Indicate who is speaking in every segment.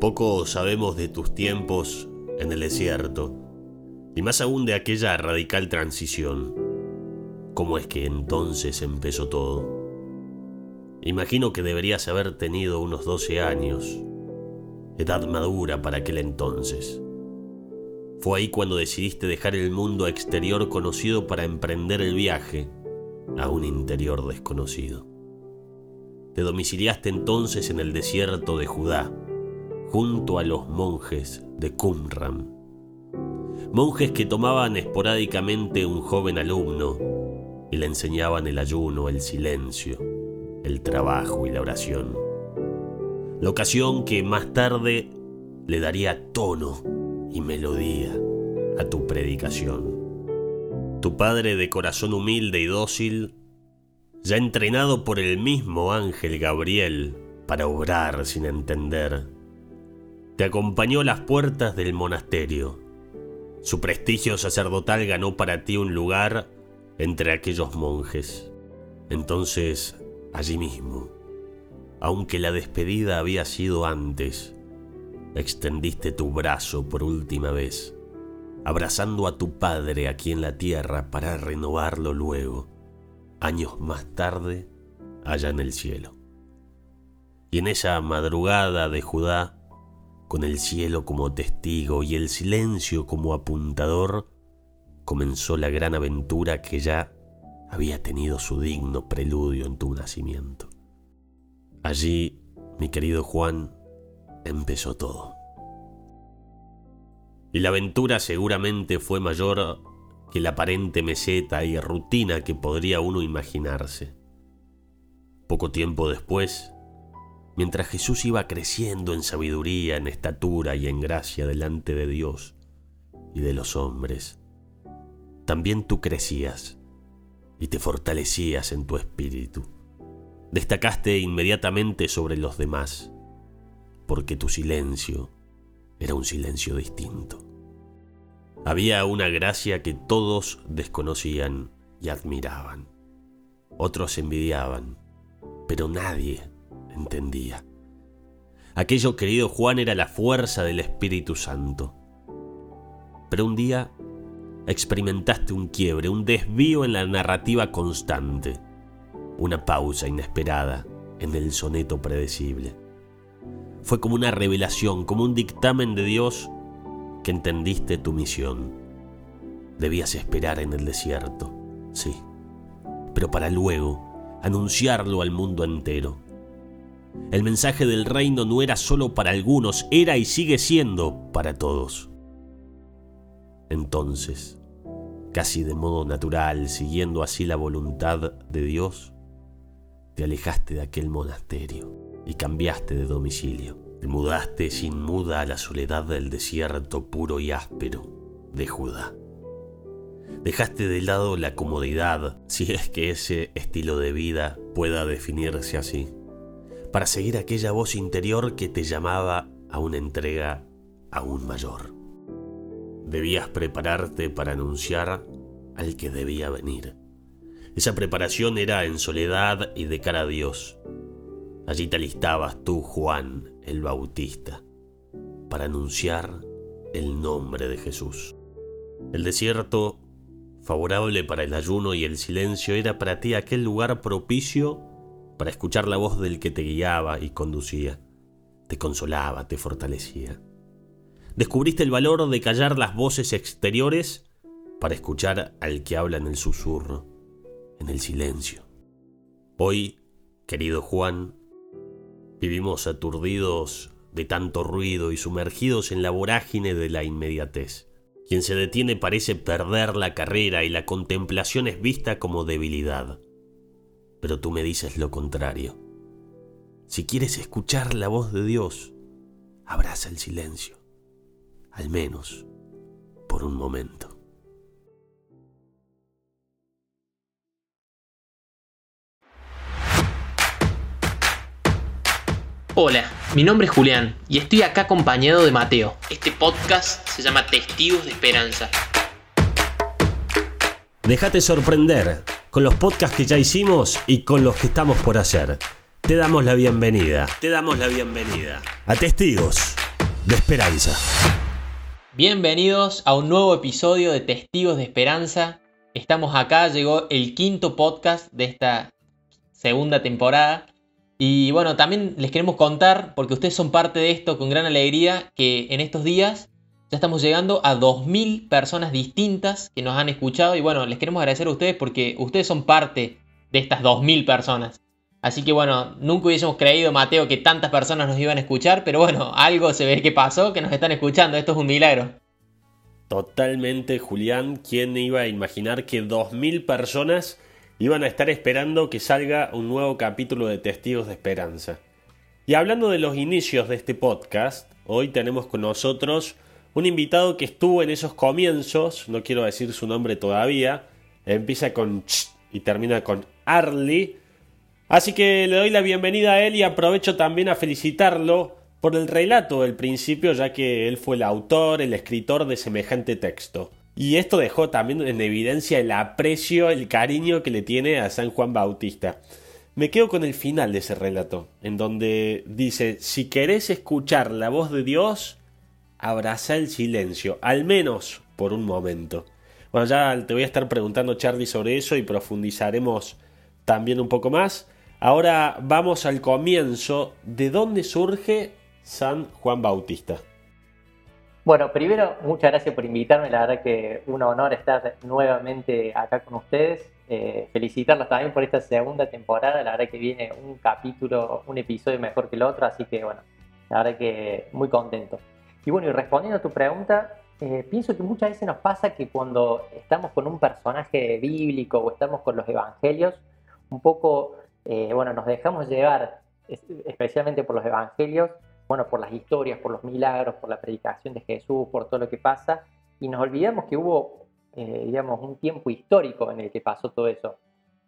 Speaker 1: Poco sabemos de tus tiempos en el desierto, y más aún de aquella radical transición. ¿Cómo es que entonces empezó todo? Imagino que deberías haber tenido unos 12 años, edad madura para aquel entonces. Fue ahí cuando decidiste dejar el mundo exterior conocido para emprender el viaje a un interior desconocido. Te domiciliaste entonces en el desierto de Judá, junto a los monjes de Qumran. Monjes que tomaban esporádicamente un joven alumno y le enseñaban el ayuno, el silencio, el trabajo y la oración. La ocasión que más tarde le daría tono y melodía a tu predicación. Tu padre de corazón humilde y dócil, ya entrenado por el mismo ángel Gabriel para obrar sin entender, te acompañó a las puertas del monasterio. Su prestigio sacerdotal ganó para ti un lugar entre aquellos monjes. Entonces, allí mismo, aunque la despedida había sido antes, extendiste tu brazo por última vez, abrazando a tu padre aquí en la tierra para renovarlo luego, años más tarde, allá en el cielo. Y en esa madrugada de Judá, con el cielo como testigo y el silencio como apuntador, comenzó la gran aventura que ya había tenido su digno preludio en tu nacimiento. Allí, mi querido Juan, empezó todo. Y la aventura seguramente fue mayor que la aparente meseta y rutina que podría uno imaginarse. Poco tiempo después, mientras Jesús iba creciendo en sabiduría, en estatura y en gracia delante de Dios y de los hombres, también tú crecías y te fortalecías en tu espíritu. Destacaste inmediatamente sobre los demás, porque tu silencio era un silencio distinto. Había una gracia que todos desconocían y admiraban. Otros envidiaban, pero nadie entendía. Aquello, querido Juan, era la fuerza del Espíritu Santo. Pero un día experimentaste un quiebre, un desvío en la narrativa constante, una pausa inesperada en el soneto predecible. Fue como una revelación, como un dictamen de Dios que entendiste tu misión. Debías esperar en el desierto, sí, pero para luego anunciarlo al mundo entero. El mensaje del reino no era solo para algunos, era y sigue siendo para todos. Entonces, casi de modo natural, siguiendo así la voluntad de Dios, te alejaste de aquel monasterio y cambiaste de domicilio. Te mudaste sin muda a la soledad del desierto puro y áspero de Judá. Dejaste de lado la comodidad, si es que ese estilo de vida pueda definirse así para seguir aquella voz interior que te llamaba a una entrega aún mayor. Debías prepararte para anunciar al que debía venir. Esa preparación era en soledad y de cara a Dios. Allí te alistabas tú, Juan el Bautista, para anunciar el nombre de Jesús. El desierto, favorable para el ayuno y el silencio, era para ti aquel lugar propicio para escuchar la voz del que te guiaba y conducía, te consolaba, te fortalecía. Descubriste el valor de callar las voces exteriores para escuchar al que habla en el susurro, en el silencio. Hoy, querido Juan, vivimos aturdidos de tanto ruido y sumergidos en la vorágine de la inmediatez. Quien se detiene parece perder la carrera y la contemplación es vista como debilidad pero tú me dices lo contrario. Si quieres escuchar la voz de Dios, abraza el silencio, al menos por un momento.
Speaker 2: Hola, mi nombre es Julián y estoy acá acompañado de Mateo. Este podcast se llama Testigos de Esperanza.
Speaker 1: Déjate sorprender con los podcasts que ya hicimos y con los que estamos por hacer. Te damos la bienvenida. Te damos la bienvenida. A testigos de Esperanza.
Speaker 2: Bienvenidos a un nuevo episodio de Testigos de Esperanza. Estamos acá, llegó el quinto podcast de esta segunda temporada. Y bueno, también les queremos contar, porque ustedes son parte de esto con gran alegría, que en estos días ya estamos llegando a 2.000 personas distintas que nos han escuchado. Y bueno, les queremos agradecer a ustedes porque ustedes son parte de estas 2.000 personas. Así que bueno, nunca hubiésemos creído, Mateo, que tantas personas nos iban a escuchar, pero bueno, algo se ve que pasó, que nos están escuchando. Esto es un milagro.
Speaker 1: Totalmente, Julián. ¿Quién iba a imaginar que 2.000 personas iban a estar esperando que salga un nuevo capítulo de Testigos de Esperanza. Y hablando de los inicios de este podcast, hoy tenemos con nosotros un invitado que estuvo en esos comienzos, no quiero decir su nombre todavía, empieza con ch y termina con Arly. Así que le doy la bienvenida a él y aprovecho también a felicitarlo por el relato del principio, ya que él fue el autor, el escritor de semejante texto. Y esto dejó también en evidencia el aprecio, el cariño que le tiene a San Juan Bautista. Me quedo con el final de ese relato, en donde dice, si querés escuchar la voz de Dios, abraza el silencio, al menos por un momento. Bueno, ya te voy a estar preguntando, Charlie, sobre eso y profundizaremos también un poco más. Ahora vamos al comienzo, ¿de dónde surge San Juan Bautista?
Speaker 3: Bueno, primero, muchas gracias por invitarme. La verdad que un honor estar nuevamente acá con ustedes. Eh, felicitarlos también por esta segunda temporada. La verdad que viene un capítulo, un episodio mejor que el otro. Así que, bueno, la verdad que muy contento. Y bueno, y respondiendo a tu pregunta, eh, pienso que muchas veces nos pasa que cuando estamos con un personaje bíblico o estamos con los evangelios, un poco, eh, bueno, nos dejamos llevar, especialmente por los evangelios, bueno, por las historias, por los milagros, por la predicación de Jesús, por todo lo que pasa, y nos olvidamos que hubo, eh, digamos, un tiempo histórico en el que pasó todo eso.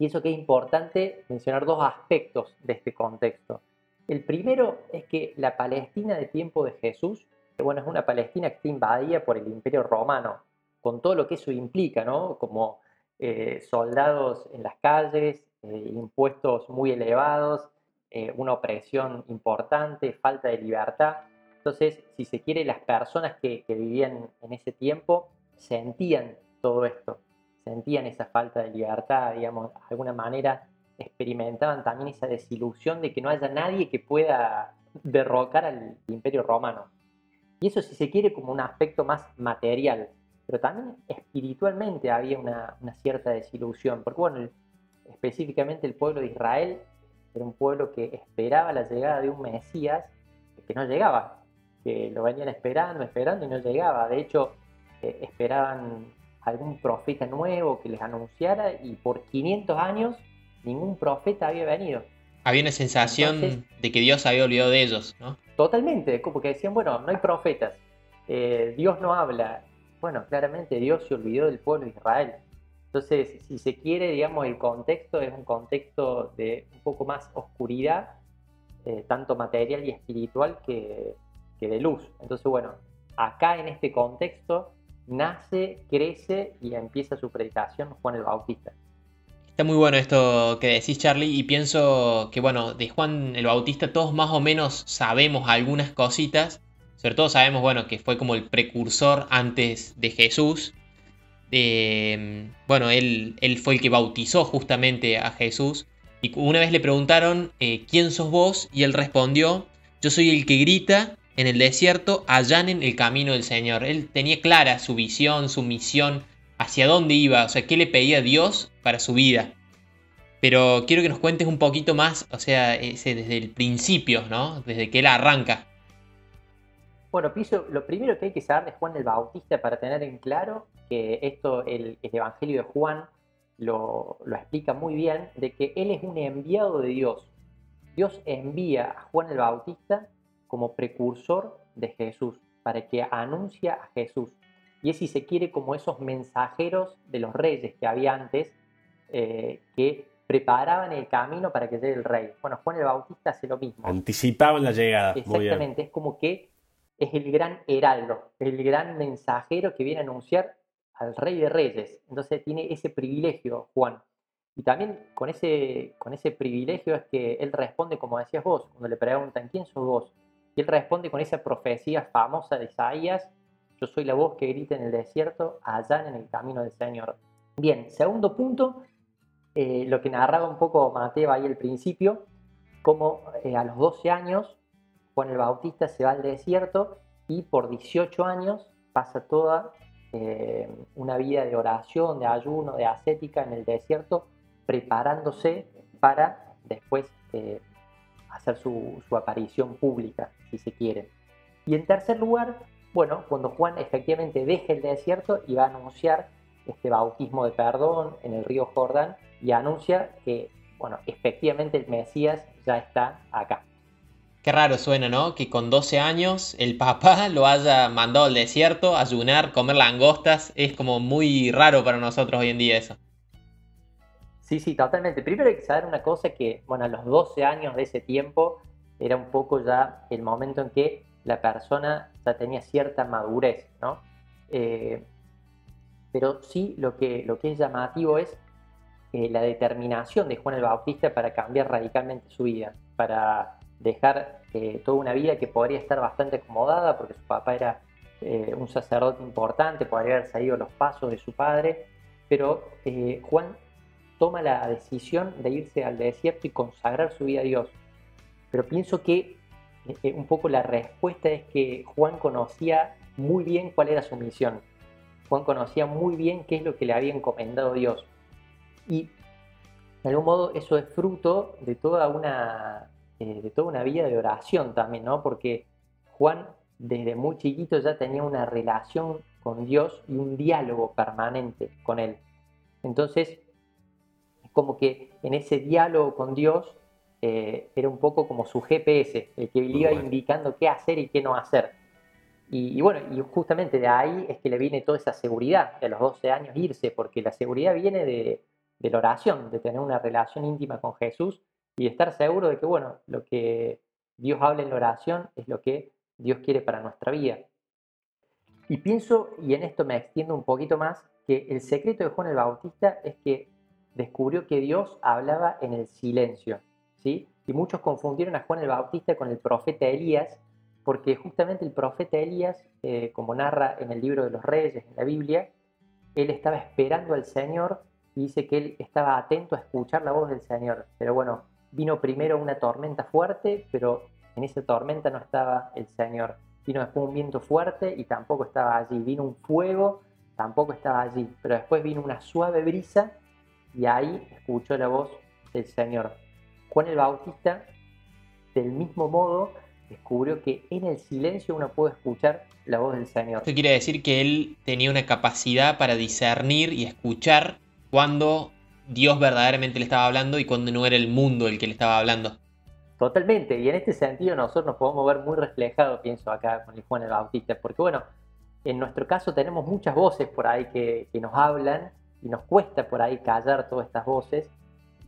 Speaker 3: Y eso que es importante mencionar dos aspectos de este contexto. El primero es que la Palestina de tiempo de Jesús, bueno, es una Palestina que está invadida por el Imperio Romano, con todo lo que eso implica, ¿no? Como eh, soldados en las calles, eh, impuestos muy elevados, eh, una opresión importante, falta de libertad. Entonces, si se quiere, las personas que, vivían en ese tiempo sentían todo esto, sentían esa falta de libertad, digamos, de alguna manera experimentaban también esa desilusión de que no haya nadie que pueda derrocar al imperio romano. Y eso si se quiere como un aspecto más material, pero también espiritualmente había una, una cierta desilusión, porque bueno, específicamente el pueblo de Israel era un pueblo que esperaba la llegada de un Mesías que no llegaba, que lo venían esperando, esperando y no llegaba. De hecho, eh, esperaban algún profeta nuevo que les anunciara y por 500 años ningún profeta había venido.
Speaker 2: Había una sensación de que Dios había olvidado de ellos, ¿no?
Speaker 3: Totalmente, porque decían, bueno, no hay profetas, eh, Dios no habla. Bueno, claramente Dios se olvidó del pueblo de Israel. Entonces, si se quiere, digamos, el contexto es un contexto de un poco más oscuridad, eh, tanto material y espiritual que, de luz. Entonces, bueno, acá en este contexto nace, crece y empieza su predicación Juan el Bautista.
Speaker 2: Está muy bueno esto que decís, Charlie, y pienso que, bueno, de Juan el Bautista todos más o menos sabemos algunas cositas. Sobre todo sabemos, bueno, que fue como el precursor antes de Jesús. Em, bueno, él, él, fue el que bautizó justamente a Jesús. Y una vez le preguntaron, eh, ¿quién sos vos? Y él respondió, yo soy el que grita en el desierto, allanen el camino del Señor. Él tenía clara su visión, su misión, hacia dónde iba, o sea, qué le pedía Dios para su vida. Pero quiero que nos cuentes un poquito más, o sea, ese, desde el principio, ¿no? Desde que él arranca.
Speaker 3: Bueno, Piso, lo primero que hay que saber de Juan el Bautista para tener en claro que esto, el, Evangelio de Juan lo, explica muy bien, de que él es un enviado de Dios. Dios envía a Juan el Bautista como precursor de Jesús, para que anuncia a Jesús. Y es, si se quiere, como esos mensajeros de los reyes que había antes, eh, que preparaban el camino para que llegue el rey. Bueno, Juan el Bautista hace lo mismo.
Speaker 1: Anticipaban la llegada.
Speaker 3: Exactamente, es como que es el gran heraldo, el gran mensajero que viene a anunciar al rey de reyes. Entonces tiene ese privilegio, Juan. Y también con ese, con ese privilegio es que él responde, como decías vos, cuando le preguntan, ¿quién sos vos? Y él responde con esa profecía famosa de Isaías, yo soy la voz que grita en el desierto, allá en el camino del Señor. Bien, segundo punto, eh, lo que narraba un poco Mateo ahí al principio, como eh, a los 12 años Juan el Bautista se va al desierto y por 18 años pasa toda eh, una vida de oración, de ayuno, de ascética en el desierto, preparándose para después hacer su, su aparición pública, si se quiere. Y en tercer lugar, bueno, cuando Juan efectivamente deja el desierto y va a anunciar este bautismo de perdón en el río Jordán y anuncia que, bueno, efectivamente el Mesías ya está acá.
Speaker 2: Qué raro suena, ¿no? Que con 12 años el papá lo haya mandado al desierto, a ayunar, comer langostas. Es como muy raro para nosotros hoy en día eso.
Speaker 3: Sí, sí, totalmente. Primero hay que saber una cosa que, bueno, a los 12 años de ese tiempo era un poco ya el momento en que la persona ya tenía cierta madurez, ¿no? Eh, pero sí lo que, lo que es llamativo es eh, la determinación de Juan el Bautista para cambiar radicalmente su vida, para dejar eh, toda una vida que podría estar bastante acomodada, porque su papá era un sacerdote importante, podría haber seguido los pasos de su padre, pero Juan toma la decisión de irse al desierto y consagrar su vida a Dios. Pero pienso que eh, un poco la respuesta es que Juan conocía muy bien cuál era su misión. Juan conocía muy bien qué es lo que le había encomendado Dios. Y de algún modo eso es fruto de toda una, eh, de toda una vida de oración también, ¿no? Porque Juan desde muy chiquito ya tenía una relación con Dios y un diálogo permanente con Él. Entonces, es como que en ese diálogo con Dios eh, era un poco como su GPS, el que le iba indicando qué hacer y qué no hacer. Y, bueno, y justamente de ahí es que le viene toda esa seguridad de a los 12 años irse, porque la seguridad viene de, de la oración, de tener una relación íntima con Jesús y de estar seguro de que, bueno, lo que Dios habla en la oración es lo que Dios quiere para nuestra vida. Y pienso, y en esto me extiendo un poquito más, que el secreto de Juan el Bautista es que descubrió que Dios hablaba en el silencio. Y muchos confundieron a Juan el Bautista con el profeta Elías, porque justamente el profeta Elías, eh, como narra en el libro de los reyes, en la Biblia, él estaba esperando al Señor y dice que él estaba atento a escuchar la voz del Señor. Pero bueno, vino primero una tormenta fuerte, pero en esa tormenta no estaba el Señor. Vino después un viento fuerte y tampoco estaba allí. Vino un fuego, tampoco estaba allí. Pero después vino una suave brisa y ahí escuchó la voz del Señor. Juan el Bautista, del mismo modo, descubrió que en el silencio uno puede escuchar la voz del Señor.
Speaker 2: Esto quiere decir que él tenía una capacidad para discernir y escuchar cuando Dios verdaderamente le estaba hablando y cuando no era el mundo el que le estaba hablando.
Speaker 3: Totalmente, y en este sentido nosotros nos podemos ver muy reflejados, pienso acá con el Juan el Bautista, porque bueno, en nuestro caso tenemos muchas voces por ahí que, nos hablan y nos cuesta por ahí callar todas estas voces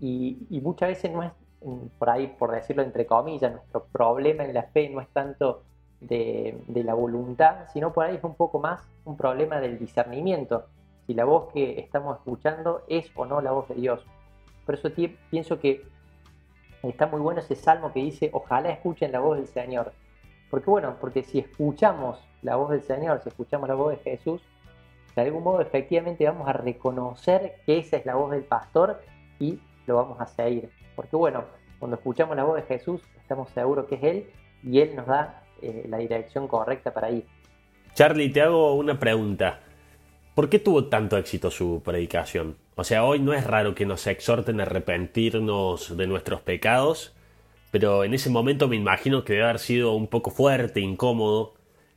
Speaker 3: y, y muchas veces no es por ahí, por decirlo entre comillas, nuestro problema en la fe no es tanto de, la voluntad, sino por ahí es un poco más un problema del discernimiento, si la voz que estamos escuchando es o no la voz de Dios. Por eso pienso que está muy bueno ese salmo que dice, ojalá escuchen la voz del Señor. Porque bueno, porque si escuchamos la voz del Señor, si escuchamos la voz de Jesús, de algún modo efectivamente vamos a reconocer que esa es la voz del pastor y lo vamos a seguir. Porque bueno, cuando escuchamos la voz de Jesús, estamos seguros que es Él y Él nos da eh, la dirección correcta para ir.
Speaker 1: Charlie, te hago una pregunta. ¿Por qué tuvo tanto éxito su predicación? O sea, hoy no es raro que nos exhorten a arrepentirnos de nuestros pecados, pero en ese momento me imagino que debe haber sido un poco fuerte, incómodo.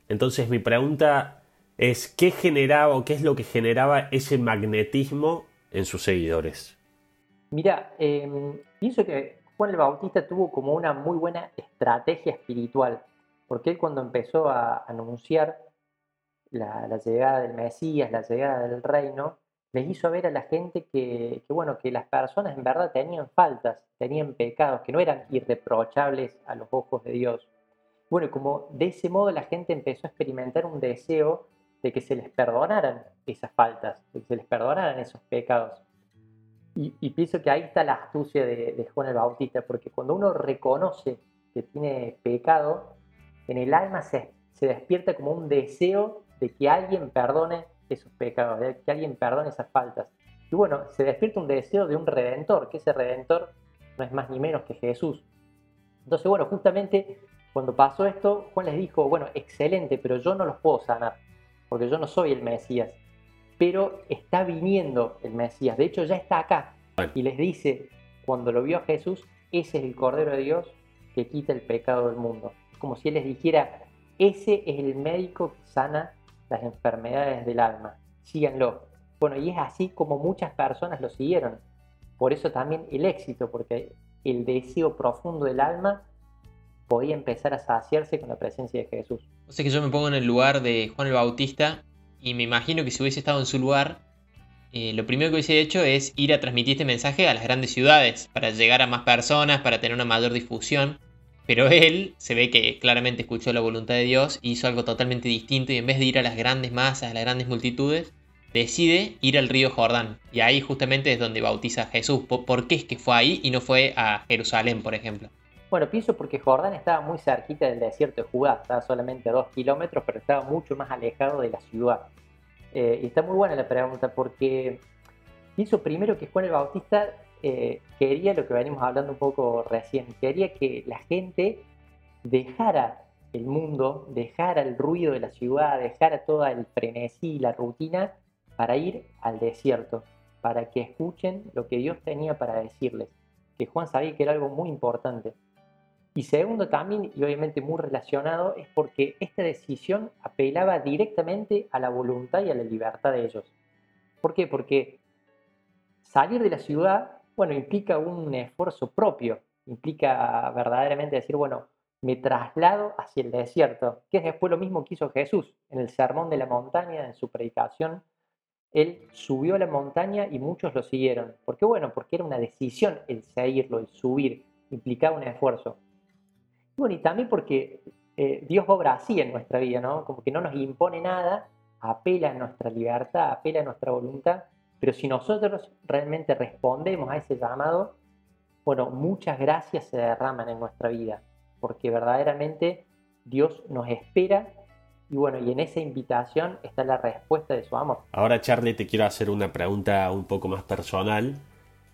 Speaker 1: Entonces mi pregunta es, ¿qué generaba o qué es lo que generaba ese magnetismo en sus seguidores?
Speaker 3: Mira, em, pienso que Juan el Bautista tuvo como una muy buena estrategia espiritual, porque él cuando empezó a anunciar la, llegada del Mesías, la llegada del reino, les hizo ver a la gente que, bueno, que las personas en verdad tenían faltas, tenían pecados, que no eran irreprochables a los ojos de Dios. Bueno, como de ese modo la gente empezó a experimentar un deseo de que se les perdonaran esas faltas, de que se les perdonaran esos pecados. Y, pienso que ahí está la astucia de, Juan el Bautista, porque cuando uno reconoce que tiene pecado, en el alma se, se despierta como un deseo de que alguien perdone esos pecados, de que alguien perdone esas faltas. Y bueno, se despierta un deseo de un redentor, que ese redentor no es más ni menos que Jesús. Entonces, bueno, justamente cuando pasó esto, Juan les dijo, bueno, excelente, pero yo no los puedo sanar, porque yo no soy el Mesías. Pero está viniendo el Mesías, de hecho ya está acá. Y les dice, cuando lo vio a Jesús, ese es el Cordero de Dios que quita el pecado del mundo. Es como si Él les dijera, ese es el médico que sana las enfermedades del alma, síganlo. Bueno, y es así como muchas personas lo siguieron. Por eso también el éxito, porque el deseo profundo del alma podía empezar a saciarse con la presencia de Jesús.
Speaker 2: O sea que yo me pongo en el lugar de Juan el Bautista y me imagino que si hubiese estado en su lugar, eh, lo primero que hubiese hecho es ir a transmitir este mensaje a las grandes ciudades, para llegar a más personas, para tener una mayor difusión. Pero él se ve que claramente escuchó la voluntad de Dios hizo algo totalmente distinto y en vez de ir a las grandes masas, a las grandes multitudes, decide ir al río Jordán. Y ahí justamente es donde bautiza a Jesús. ¿Por qué es que fue ahí y no fue a Jerusalén, por ejemplo?
Speaker 3: Bueno, pienso porque Jordán estaba muy cerquita del desierto de Judá, estaba solamente a dos kilómetros, pero estaba mucho más alejado de la ciudad. Eh, y está muy buena la pregunta porque pienso primero que Juan el Bautista eh, quería lo que venimos hablando un poco recién, quería que la gente dejara el mundo, dejara el ruido de la ciudad, dejara todo el frenesí, la rutina para ir al desierto, para que escuchen lo que Dios tenía para decirles, que Juan sabía que era algo muy importante. Y segundo también, y obviamente muy relacionado, es porque esta decisión apelaba directamente a la voluntad y a la libertad de ellos. ¿Por qué? Porque salir de la ciudad, bueno, implica un esfuerzo propio, implica verdaderamente decir, bueno, me traslado hacia el desierto, que es después lo mismo que hizo Jesús en el Sermón de la Montaña, en su predicación. Él subió a la montaña y muchos lo siguieron. ¿Por qué? Bueno, porque era una decisión el seguirlo, el subir, implicaba un esfuerzo. Bueno, y también porque eh, Dios obra así en nuestra vida, ¿no? Como que no nos impone nada, apela a nuestra libertad, apela a nuestra voluntad, pero si nosotros realmente respondemos a ese llamado, bueno, muchas gracias se derraman en nuestra vida, porque verdaderamente Dios nos espera y bueno, y en esa invitación está la respuesta de su amor.
Speaker 1: Ahora, Charlie, te quiero hacer una pregunta un poco más personal.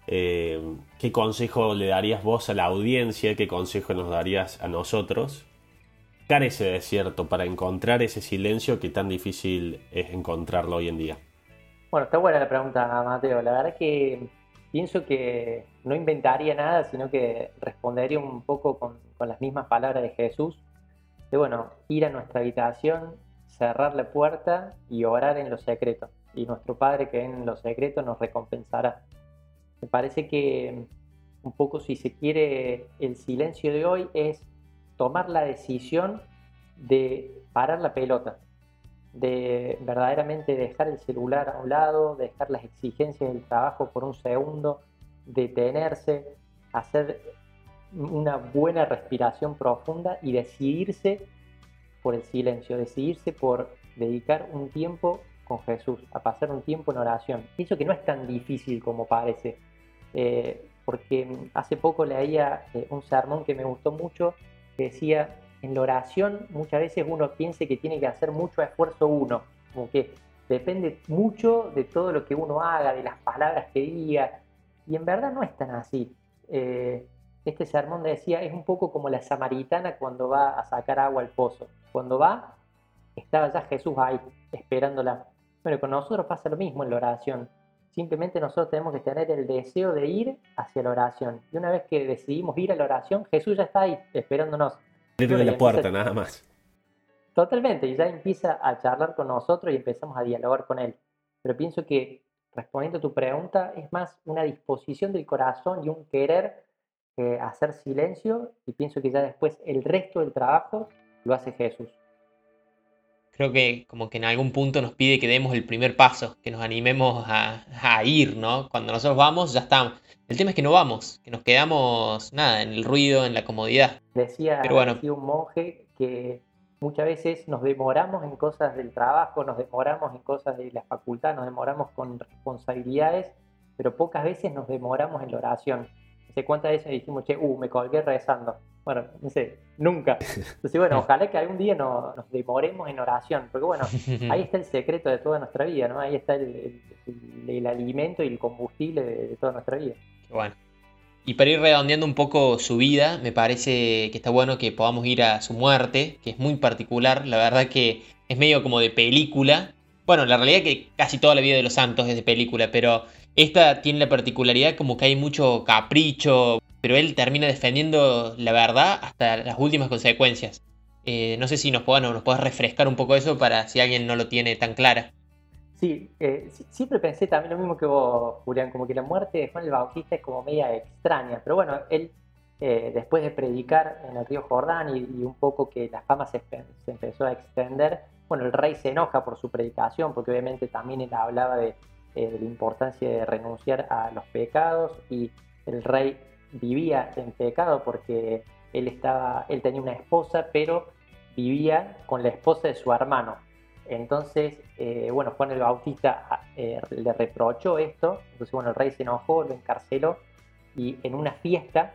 Speaker 1: Eh, ¿Qué consejo le darías vos a la audiencia? ¿Qué consejo nos darías a nosotros? Dar ese desierto para encontrar ese silencio que tan difícil es encontrarlo hoy en día.
Speaker 3: Bueno, está buena la pregunta, Mateo. La verdad es que pienso que no inventaría nada, sino que respondería un poco con, con las mismas palabras de Jesús. De bueno, ir a nuestra habitación, cerrar la puerta y orar en lo secreto. Y nuestro Padre que en lo secreto nos recompensará. Me parece que un poco si se quiere el silencio de hoy es tomar la decisión de parar la pelota, de verdaderamente dejar el celular a un lado, dejar las exigencias del trabajo por un segundo, detenerse, hacer una buena respiración profunda y decidirse por el silencio, decidirse por dedicar un tiempo con Jesús, a pasar un tiempo en oración. Pienso que no es tan difícil como parece. Eh, porque hace poco leía eh, un sermón que me gustó mucho, que decía, en la oración muchas veces uno piensa que tiene que hacer mucho esfuerzo uno, como que depende mucho de todo lo que uno haga, de las palabras que diga, y en verdad no es tan así. Eh, este sermón decía, es un poco como la samaritana cuando va a sacar agua al pozo. Cuando va, estaba ya Jesús ahí, esperándola. Bueno, con nosotros pasa lo mismo en la oración. Simplemente nosotros tenemos que tener el deseo de ir hacia la oración. Y una vez que decidimos ir a la oración, Jesús ya está ahí esperándonos.
Speaker 1: Abrirle la puerta, nada más.
Speaker 3: Totalmente, y ya empieza a charlar con nosotros y empezamos a dialogar con Él. Pero pienso que, respondiendo a tu pregunta, es más una disposición del corazón y un querer eh, hacer silencio, y pienso que ya después el resto del trabajo lo hace Jesús
Speaker 2: creo que como que en algún punto nos pide que demos el primer paso, que nos animemos a, ir, ¿no? Cuando nosotros vamos, ya estamos. El tema es que no vamos, que nos quedamos, nada, en el ruido, en la comodidad.
Speaker 3: Decía, Pero bueno. un monje que muchas veces nos demoramos en cosas del trabajo, nos demoramos en cosas de la facultad, nos demoramos con responsabilidades, pero pocas veces nos demoramos en la oración. sé cuántas veces dijimos, che, uh, me colgué rezando. Bueno, no sé, nunca. Entonces, bueno, ojalá que algún día no, nos demoremos en oración, porque bueno, ahí está el secreto de toda nuestra vida, ¿no? Ahí está el, alimento y el combustible de, toda nuestra vida.
Speaker 2: bueno. Y para ir redondeando un poco su vida, me parece que está bueno que podamos ir a su muerte, que es muy particular, la verdad que es medio como de película. Bueno, la realidad es que casi toda la vida de los santos es de película, pero esta tiene la particularidad como que hay mucho capricho, pero él termina defendiendo la verdad hasta las últimas consecuencias. Eh, no sé si nos puedas, nos refrescar un poco eso para si alguien no lo tiene tan clara.
Speaker 3: Sí, eh, siempre pensé también lo mismo que vos, Julián, como que la muerte de Juan el Bautista es como media extraña, pero bueno, él eh, después de predicar en el río Jordán y, un poco que la fama se, se, empezó a extender, bueno, el rey se enoja por su predicación, porque obviamente también él hablaba de, de la importancia de renunciar a los pecados y el rey vivía en pecado porque él, estaba, él tenía una esposa, pero vivía con la esposa de su hermano. Entonces, eh, bueno, Juan el Bautista eh, le reprochó esto, entonces, bueno, el rey se enojó, lo encarceló y en una fiesta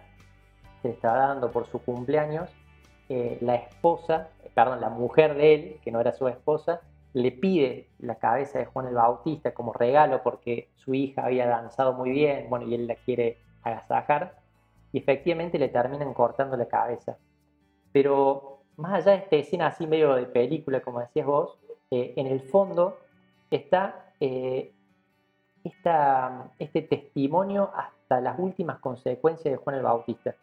Speaker 3: que le estaba dando por su cumpleaños, eh, la esposa, perdón, la mujer de él, que no era su esposa, le pide la cabeza de Juan el Bautista como regalo porque su hija había danzado muy bien, bueno, y él la quiere agasajar y efectivamente le terminan cortando la cabeza. Pero más allá de esta escena así medio de película, como decías vos, eh, en el fondo está eh, este testimonio hasta las últimas consecuencias de Juan el Bautista.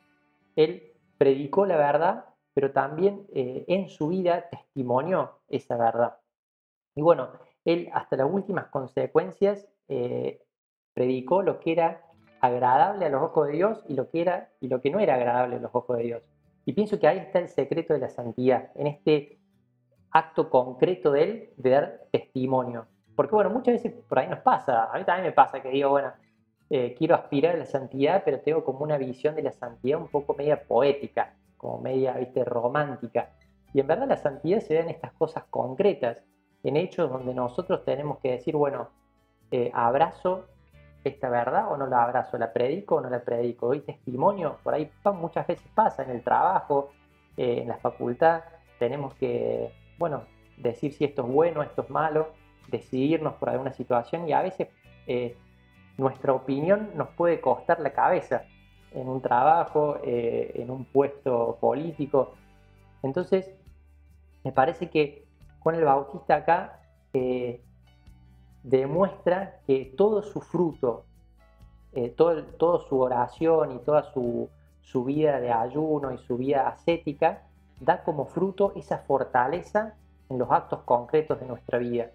Speaker 3: Él predicó la verdad, pero también eh, en su vida testimonió esa verdad. Y bueno, él hasta las últimas consecuencias predicó lo que era agradable a los ojos de Dios y lo que era y lo que no era agradable a los ojos de Dios. Y pienso que ahí está el secreto de la santidad, en este acto concreto de él de dar testimonio. Porque bueno, muchas veces por ahí nos pasa, a mí también me pasa que digo, bueno, eh, quiero aspirar a la santidad, pero tengo como una visión de la santidad un poco media poética, como media, viste, romántica. Y en verdad la santidad se da en estas cosas concretas, en hechos donde nosotros tenemos que decir, bueno, eh, abrazo esta verdad o no la abrazo, la predico o no la predico, doy testimonio, por ahí muchas veces pasa en el trabajo, eh, en la facultad, tenemos que, bueno, decir si esto es bueno, esto es malo, decidirnos por alguna situación y a veces eh, nuestra opinión nos puede costar la cabeza en un trabajo, eh, en un puesto político. Entonces, me parece que con el Bautista acá demuestra que todo su fruto, eh, todo, su oración y toda su, vida de ayuno y su vida ascética, da como fruto esa fortaleza en los actos concretos de nuestra vida.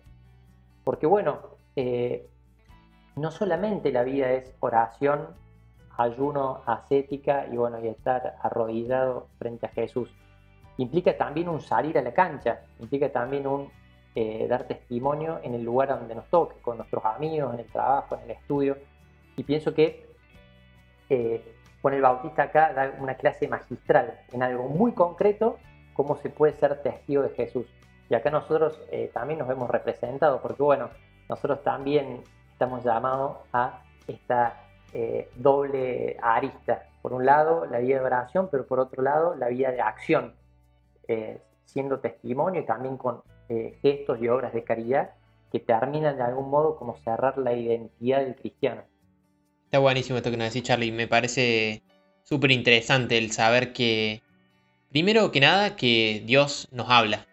Speaker 3: Porque bueno, eh, no solamente la vida es oración, ayuno, ascética y bueno, y estar arrodillado frente a Jesús. Implica también un salir a la cancha, implica también un eh, dar testimonio en el lugar donde nos toque, con nuestros amigos, en el trabajo, en el estudio. Y pienso que eh, con el Bautista acá da una clase magistral en algo muy concreto, cómo se puede ser testigo de Jesús. Y acá nosotros eh, también nos vemos representados, porque bueno, nosotros también estamos llamados a esta doble arista. Por un lado, la vida de oración, pero por otro lado, la vida de acción, siendo testimonio y también con eh, gestos y obras de caridad que terminan de algún modo como cerrar la identidad del cristiano.
Speaker 2: Está buenísimo esto que nos decís, Charlie. Me parece súper interesante el saber que, primero que nada, que Dios nos habla,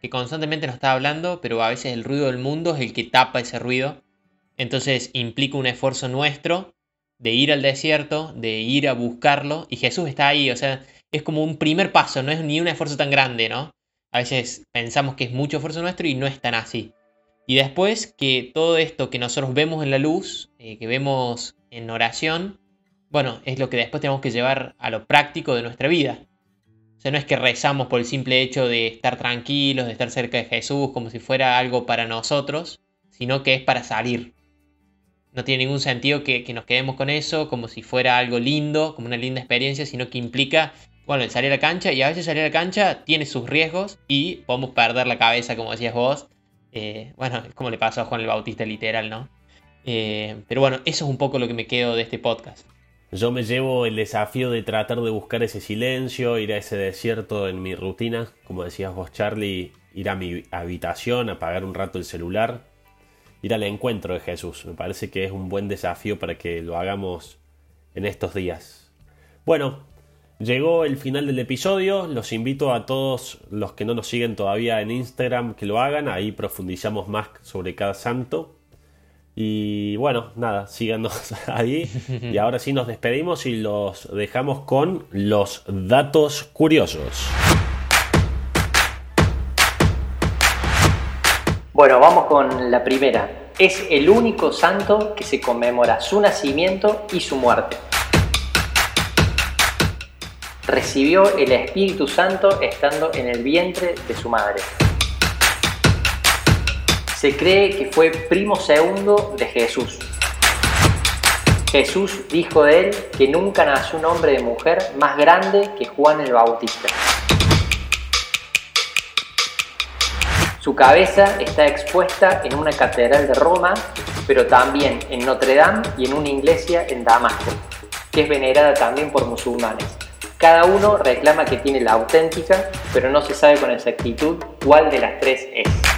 Speaker 2: que constantemente nos está hablando, pero a veces el ruido del mundo es el que tapa ese ruido. Entonces implica un esfuerzo nuestro de ir al desierto, de ir a buscarlo, y Jesús está ahí, o sea, es como un primer paso, no es ni un esfuerzo tan grande, ¿no? A veces pensamos que es mucho esfuerzo nuestro y no es tan así. Y después que todo esto que nosotros vemos en la luz, eh, que vemos en oración, bueno, es lo que después tenemos que llevar a lo práctico de nuestra vida. O sea, no es que rezamos por el simple hecho de estar tranquilos, de estar cerca de Jesús, como si fuera algo para nosotros, sino que es para salir. No tiene ningún sentido que, que nos quedemos con eso como si fuera algo lindo, como una linda experiencia, sino que implica bueno, el salir a la cancha y a veces salir a la cancha tiene sus riesgos y podemos perder la cabeza, como decías vos. Eh, bueno, como le pasó a Juan el Bautista literal, ¿no? Eh, pero bueno, eso es un poco lo que me quedo de este podcast.
Speaker 1: Yo me llevo el desafío de tratar de buscar ese silencio, ir a ese desierto en mi rutina, como decías vos Charlie, ir a mi habitación, apagar un rato el celular, ir al encuentro de Jesús. Me parece que es un buen desafío para que lo hagamos en estos días. Bueno, llegó el final del episodio, los invito a todos los que no nos siguen todavía en Instagram que lo hagan, ahí profundizamos más sobre cada santo. Y bueno, nada, síganos ahí. Y ahora sí nos despedimos y los dejamos con los datos curiosos.
Speaker 3: Bueno, vamos con la primera. Es el único santo que se conmemora su nacimiento y su muerte. Recibió el Espíritu Santo estando en el vientre de su madre. Se cree que fue primo segundo de Jesús. Jesús dijo de él que nunca nació un hombre de mujer más grande que Juan el Bautista. Su cabeza está expuesta en una catedral de Roma, pero también en Notre Dame y en una iglesia en Damasco, que es venerada también por musulmanes. Cada uno reclama que tiene la auténtica, pero no se sabe con exactitud cuál de las tres es.